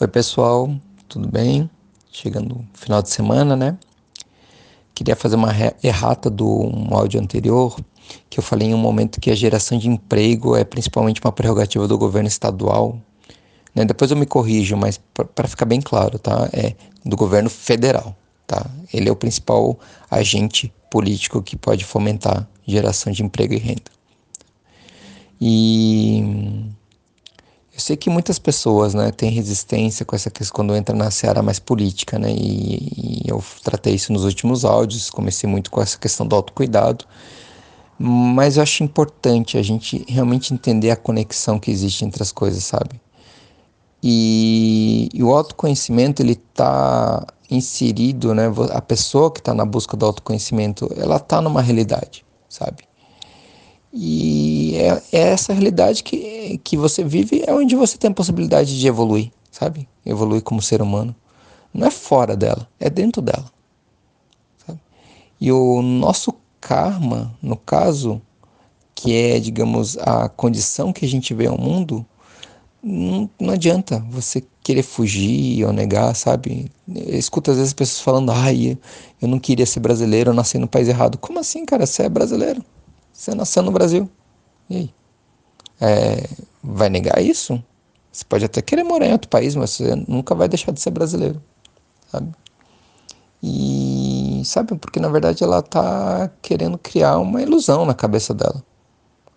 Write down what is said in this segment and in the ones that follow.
Oi, pessoal, tudo bem? Chegando final de semana, né? Queria fazer uma errata do um áudio anterior, que eu falei em um momento que a geração de emprego é principalmente uma prerrogativa do governo estadual. Né? Depois eu me corrijo, mas para ficar bem claro, tá? É do governo federal, tá? Ele é o principal agente político que pode fomentar geração de emprego e renda. E eu sei que muitas pessoas né, têm resistência com essa questão quando entra na seara mais política, né? E, e, eu tratei isso nos últimos áudios, comecei muito com essa questão do autocuidado. Mas eu acho importante a gente realmente entender a conexão que existe entre as coisas, sabe? E, e o autoconhecimento, ele está inserido, né? A pessoa que está na busca do autoconhecimento, ela está numa realidade, sabe? E é, é, essa realidade que, que você vive, é onde você tem a possibilidade de evoluir, sabe? Evoluir como ser humano. Não é fora dela, é dentro dela. Sabe? E o nosso karma, no caso, que é, digamos, a condição que a gente vê ao mundo, não, não adianta você querer fugir ou negar, sabe? Eu escuto às vezes pessoas falando, ai, eu não queria ser brasileiro, eu nasci no país errado. Como assim, cara? Você é brasileiro. Você nasceu no Brasil. E aí? É, vai negar isso? Você pode até querer morar em outro país, mas você nunca vai deixar de ser brasileiro, sabe? E sabe, porque na verdade ela tá querendo criar uma ilusão na cabeça dela,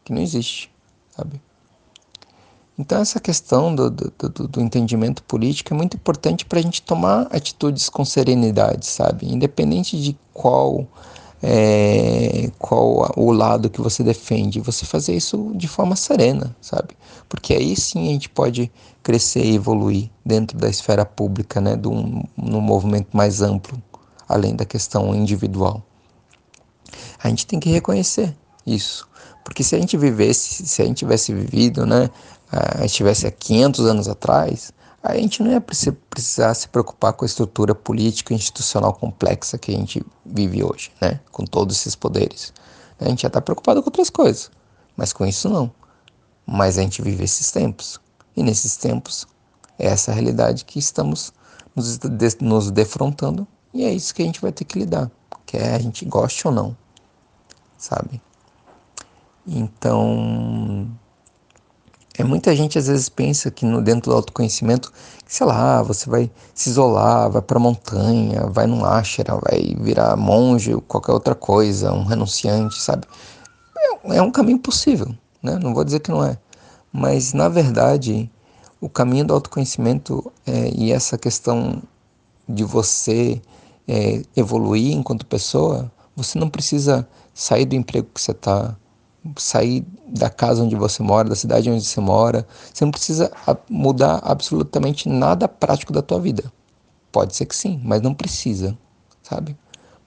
que não existe, sabe? Então essa questão do, do, do, do entendimento político é muito importante para a gente tomar atitudes com serenidade, sabe? Independente de qual é, qual o lado que você defende, você fazer isso de forma serena, sabe? Porque aí sim a gente pode crescer e evoluir dentro da esfera pública, né, de um, num movimento mais amplo, além da questão individual. A gente tem que reconhecer isso, porque se a gente vivesse, se a gente tivesse vivido, né, a gente tivesse há 500 anos atrás, a gente não ia precisar se preocupar com a estrutura política e institucional complexa que a gente vive hoje, né? Com todos esses poderes. A gente já está preocupado com outras coisas, mas com isso não. Mas a gente vive esses tempos. E nesses tempos, é essa realidade que estamos nos, nos defrontando e é isso que a gente vai ter que lidar, quer a gente goste ou não, sabe? Então, é, muita gente às vezes pensa que no, dentro do autoconhecimento, sei lá, você vai se isolar, vai para montanha, vai num ashram, vai virar monge ou qualquer outra coisa, um renunciante, sabe? É, é um caminho possível, né? Não vou dizer que não é. Mas, na verdade, o caminho do autoconhecimento é, e essa questão de você é, evoluir enquanto pessoa, você não precisa sair do emprego que você está, sair da casa onde você mora, da cidade onde você mora. Você não precisa mudar absolutamente nada prático da tua vida. Pode ser que sim, mas não precisa, sabe?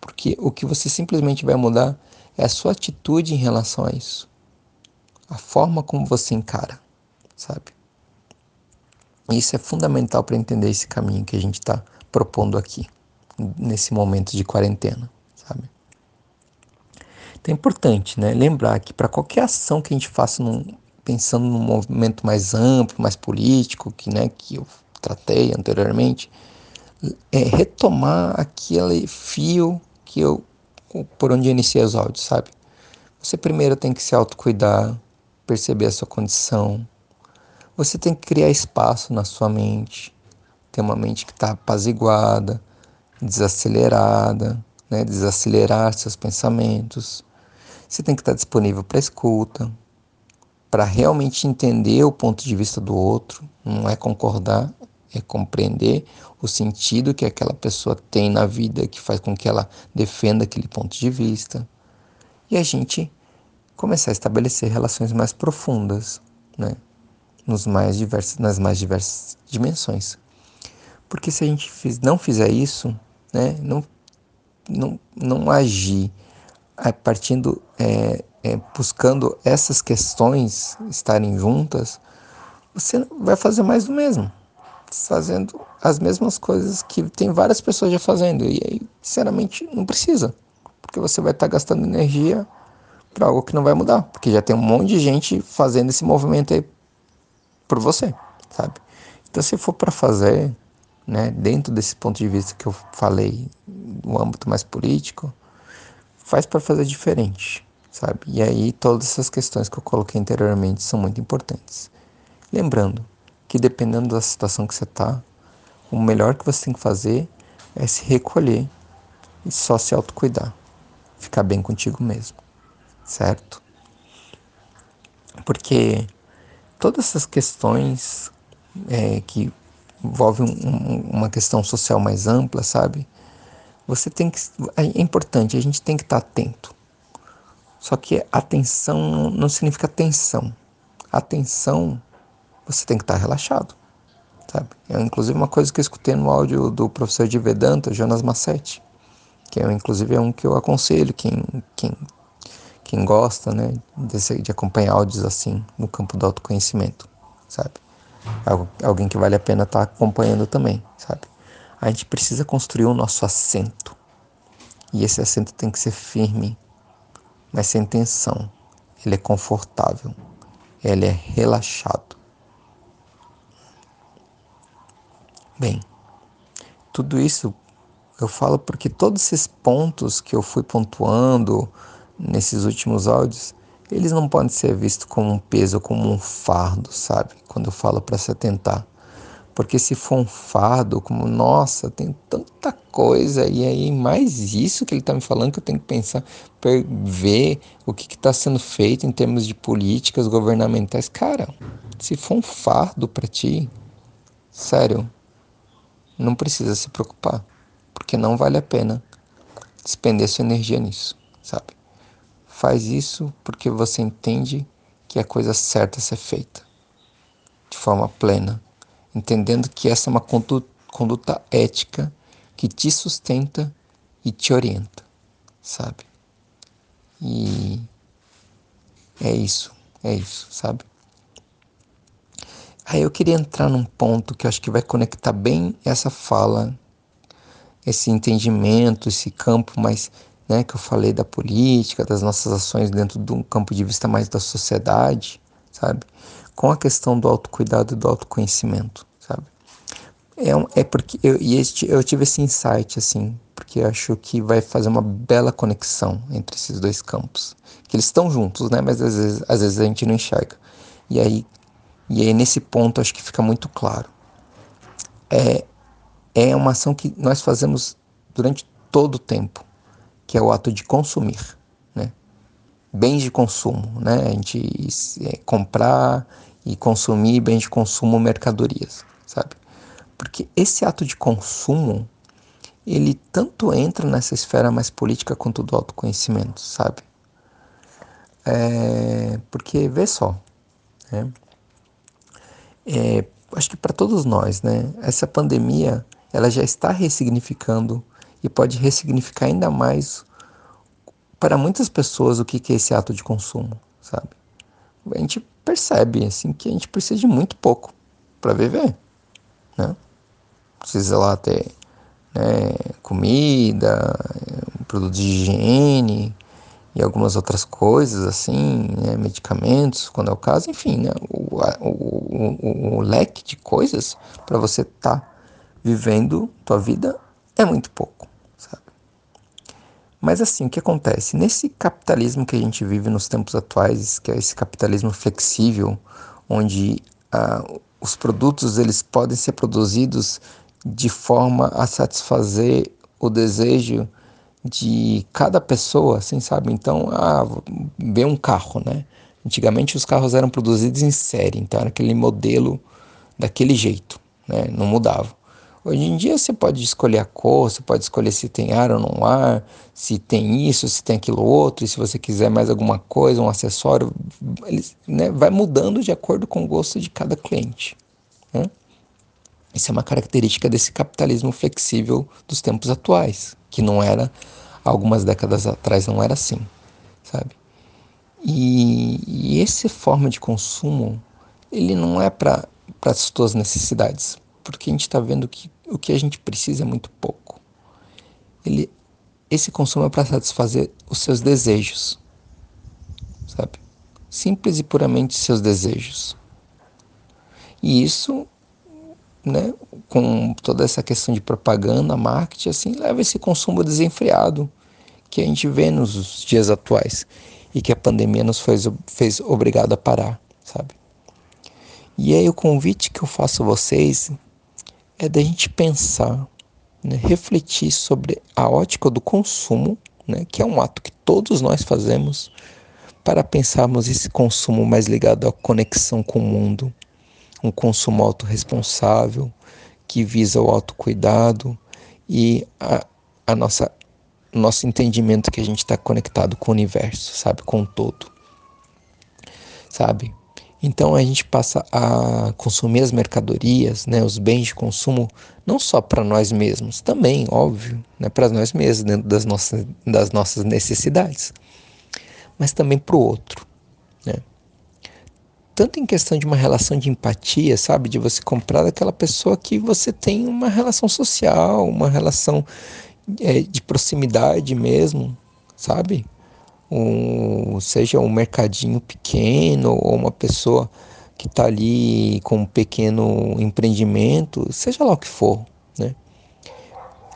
Porque o que você simplesmente vai mudar é a sua atitude em relação a isso. A forma como você encara, sabe? Isso é fundamental para entender esse caminho que a gente está propondo aqui, nesse momento de quarentena, sabe? Então é importante né, lembrar que para qualquer ação que a gente faça num, pensando num movimento mais amplo, mais político, que, né, que eu tratei anteriormente, é retomar aquele fio que eu por onde eu iniciei os áudios, sabe? Você primeiro tem que se autocuidar, perceber a sua condição. Você tem que criar espaço na sua mente, ter uma mente que está apaziguada, desacelerada, né? desacelerar seus pensamentos. Você tem que estar disponível para escuta, para realmente entender o ponto de vista do outro, não é concordar, é compreender o sentido que aquela pessoa tem na vida que faz com que ela defenda aquele ponto de vista. E a gente começar a estabelecer relações mais profundas, né? Nos mais diversos, nas mais diversas dimensões. Porque se a gente não fizer isso, né, não, não, não agir partindo, é, é, buscando essas questões estarem juntas, você vai fazer mais do mesmo, fazendo as mesmas coisas que tem várias pessoas já fazendo. E aí, sinceramente, não precisa, porque você vai estar tá gastando energia para algo que não vai mudar, porque já tem um monte de gente fazendo esse movimento aí por você, sabe? Então, se for para fazer, né, dentro desse ponto de vista que eu falei, no âmbito mais político, faz para fazer diferente, sabe? E aí todas essas questões que eu coloquei anteriormente são muito importantes. Lembrando que dependendo da situação que você está, o melhor que você tem que fazer é se recolher e só se autocuidar, ficar bem contigo mesmo, certo? Porque todas essas questões é, que envolvem um, uma questão social mais ampla, sabe? Você tem que. É importante, a gente tem que estar atento. Só que atenção não significa tensão. Atenção, você tem que estar relaxado. Sabe? É inclusive uma coisa que eu escutei no áudio do professor de Vedanta, Jonas Massetti, que é inclusive é um que eu aconselho quem, quem, quem gosta né, de, de acompanhar áudios assim no campo do autoconhecimento, sabe? Alguém que vale a pena estar acompanhando também, sabe? A gente precisa construir o nosso assento. E esse assento tem que ser firme, mas sem tensão. Ele é confortável. Ele é relaxado. Bem, tudo isso eu falo porque todos esses pontos que eu fui pontuando nesses últimos áudios, eles não podem ser vistos como um peso, como um fardo, sabe? Quando eu falo para se atentar. Porque se for um fardo, como, nossa, tem tanta coisa, e aí mais isso que ele está me falando que eu tenho que pensar, ver o que está sendo feito em termos de políticas governamentais. Cara, se for um fardo para ti, sério, não precisa se preocupar, porque não vale a pena despender sua energia nisso, sabe? Faz isso porque você entende que é a coisa certa ser feita, de forma plena entendendo que essa é uma conduta ética que te sustenta e te orienta, sabe? E é isso, é isso, sabe? Aí eu queria entrar num ponto que acho que vai conectar bem essa fala, esse entendimento, esse campo mais, né, que eu falei da política, das nossas ações dentro de um campo de vista mais da sociedade, sabe? Com a questão do autocuidado e do autoconhecimento, sabe? É, é porque eu, e este, eu tive esse insight, assim, porque acho que vai fazer uma bela conexão entre esses dois campos. Que eles estão juntos, né? Mas às vezes, às vezes a gente não enxerga. E aí, e aí nesse ponto acho que fica muito claro. É, é uma ação que nós fazemos durante todo o tempo, que é o ato de consumir? Bens de consumo, né? A gente é, comprar e consumir bens de consumo, mercadorias, sabe? Porque esse ato de consumo, ele tanto entra nessa esfera mais política quanto do autoconhecimento, sabe? É, porque, vê só, né? É, acho que para todos nós, né? Essa pandemia, ela já está ressignificando e pode ressignificar ainda mais para muitas pessoas o que é esse ato de consumo, sabe? A gente percebe assim que a gente precisa de muito pouco para viver, né? Precisa lá ter né, comida, produtos de higiene e algumas outras coisas assim, né, medicamentos, quando é o caso, enfim, né, o, o, o, o leque de coisas para você estar tá vivendo tua vida é muito pouco. Mas assim, o que acontece? Nesse capitalismo que a gente vive nos tempos atuais, que é esse capitalismo flexível, onde ah, os produtos eles podem ser produzidos de forma a satisfazer o desejo de cada pessoa, assim, sabe? Então, ah, ver um carro, né? Antigamente os carros eram produzidos em série, então era aquele modelo daquele jeito, né? Não mudava. Hoje em dia você pode escolher a cor, você pode escolher se tem ar ou não ar, se tem isso, se tem aquilo outro, e se você quiser mais alguma coisa, um acessório, ele né, vai mudando de acordo com o gosto de cada cliente. Né? Isso é uma característica desse capitalismo flexível dos tempos atuais, que não era, algumas décadas atrás não era assim, sabe? E, e essa forma de consumo, ele não é para as suas necessidades, porque a gente está vendo que o que a gente precisa é muito pouco. Ele, esse consumo é para satisfazer os seus desejos, sabe? Simples e puramente seus desejos. E isso né, com toda essa questão de propaganda, marketing, assim, leva esse consumo desenfreado que a gente vê nos dias atuais e que a pandemia nos fez, fez obrigado a parar, sabe? E aí o convite que eu faço a vocês é da gente pensar, né, refletir sobre a ótica do consumo, né, que é um ato que todos nós fazemos, para pensarmos esse consumo mais ligado à conexão com o mundo, um consumo autorresponsável que visa o autocuidado e a, a nossa nosso entendimento que a gente está conectado com o universo, sabe, com o todo, sabe. Então a gente passa a consumir as mercadorias, né, os bens de consumo, não só para nós mesmos, também, óbvio, né, para nós mesmos, dentro das nossas, das nossas necessidades, mas também para o outro, né tanto em questão de uma relação de empatia, sabe? De você comprar daquela pessoa que você tem uma relação social, uma relação é, de proximidade mesmo, sabe? Um, seja um mercadinho pequeno ou uma pessoa que está ali com um pequeno empreendimento, seja lá o que for, né?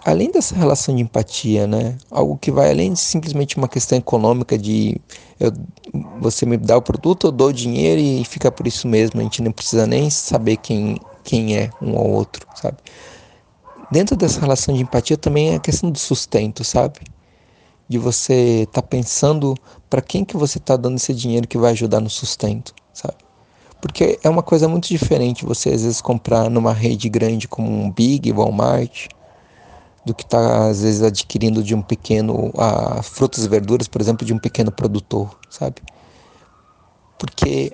além dessa relação de empatia, né? Algo que vai além de simplesmente uma questão econômica de eu, você me dá o produto, eu dou dinheiro e fica por isso mesmo. A gente não precisa nem saber quem, quem é um ou outro, sabe? Dentro dessa relação de empatia também é a questão do sustento, sabe? De você estar tá pensando para quem que você está dando esse dinheiro que vai ajudar no sustento, sabe? Porque é uma coisa muito diferente você às vezes comprar numa rede grande como um Big, Walmart, do que está às vezes adquirindo de um pequeno a frutas e verduras, por exemplo, de um pequeno produtor, sabe? Porque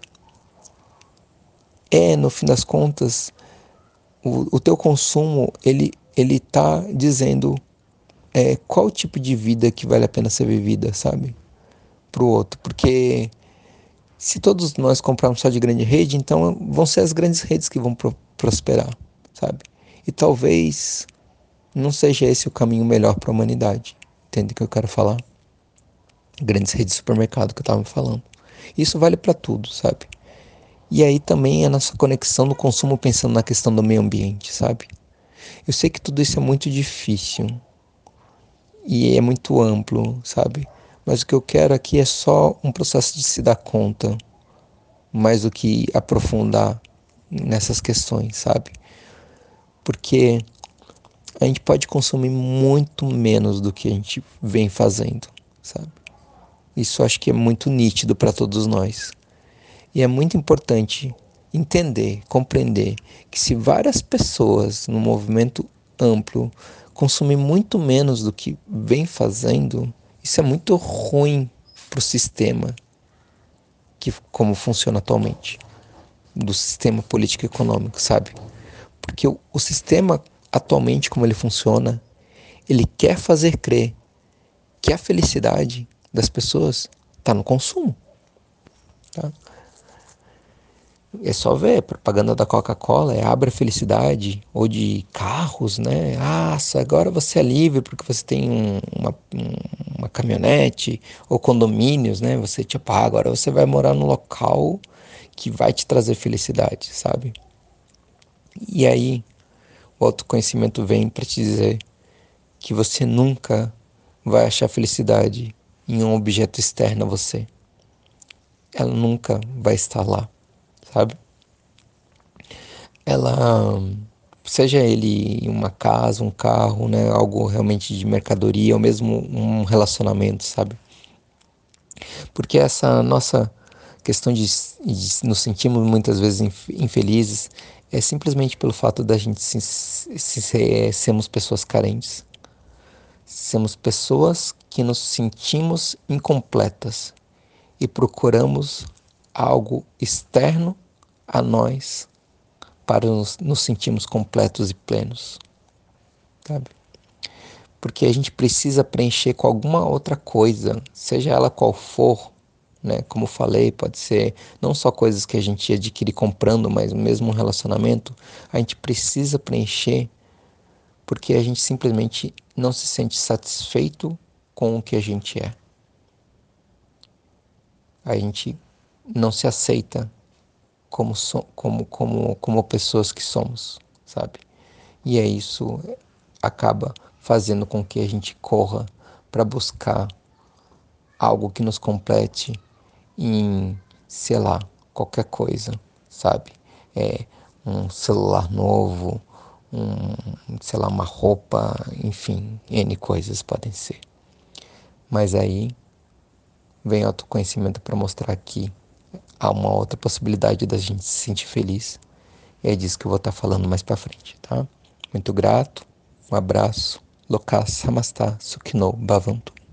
é no fim das contas o, o teu consumo ele ele está dizendo é, qual tipo de vida que vale a pena ser vivida, sabe? Para o outro, porque se todos nós comprarmos só de grande rede, então vão ser as grandes redes que vão pro prosperar, sabe? E talvez não seja esse o caminho melhor para a humanidade. Entende o que eu quero falar? Grandes redes de supermercado que eu estava falando. Isso vale para tudo, sabe? E aí também a nossa conexão no consumo pensando na questão do meio ambiente, sabe? Eu sei que tudo isso é muito difícil e é muito amplo, sabe? Mas o que eu quero aqui é só um processo de se dar conta, mais do que aprofundar nessas questões, sabe? Porque a gente pode consumir muito menos do que a gente vem fazendo, sabe? Isso acho que é muito nítido para todos nós. E é muito importante entender, compreender que se várias pessoas no movimento amplo consumir muito menos do que vem fazendo, isso é muito ruim para o sistema que como funciona atualmente, do sistema político econômico, sabe? Porque o, o sistema atualmente como ele funciona, ele quer fazer crer que a felicidade das pessoas está no consumo. Tá? É só ver, propaganda da Coca-Cola é abre a felicidade, ou de carros, né? Ah, agora você é livre porque você tem um, uma, uma caminhonete, ou condomínios, né? Você te paga, agora você vai morar num local que vai te trazer felicidade, sabe? E aí, o autoconhecimento vem para te dizer que você nunca vai achar felicidade em um objeto externo a você. Ela nunca vai estar lá, sabe? Ela, seja ele uma casa, um carro, né, algo realmente de mercadoria, ou mesmo um relacionamento, sabe? Porque essa nossa questão de, de nos sentirmos muitas vezes infelizes é simplesmente pelo fato da gente se, se, se, sermos pessoas carentes. Somos pessoas que nos sentimos incompletas e procuramos algo externo a nós para nos, nos sentirmos completos e plenos. Sabe? Porque a gente precisa preencher com alguma outra coisa, seja ela qual for, né? Como falei, pode ser não só coisas que a gente adquire comprando, mas mesmo um relacionamento, a gente precisa preencher porque a gente simplesmente não se sente satisfeito com o que a gente é. A gente não se aceita como, so, como, como, como pessoas que somos, sabe? E é isso acaba fazendo com que a gente corra para buscar algo que nos complete em, sei lá, qualquer coisa, sabe? É um celular novo, um, sei lá, uma roupa, enfim, N coisas podem ser. Mas aí vem autoconhecimento para mostrar que há uma outra possibilidade da gente se sentir feliz. E é disso que eu vou estar falando mais para frente, tá? Muito grato, um abraço, Lokas Samastha Sukino Bhavantu.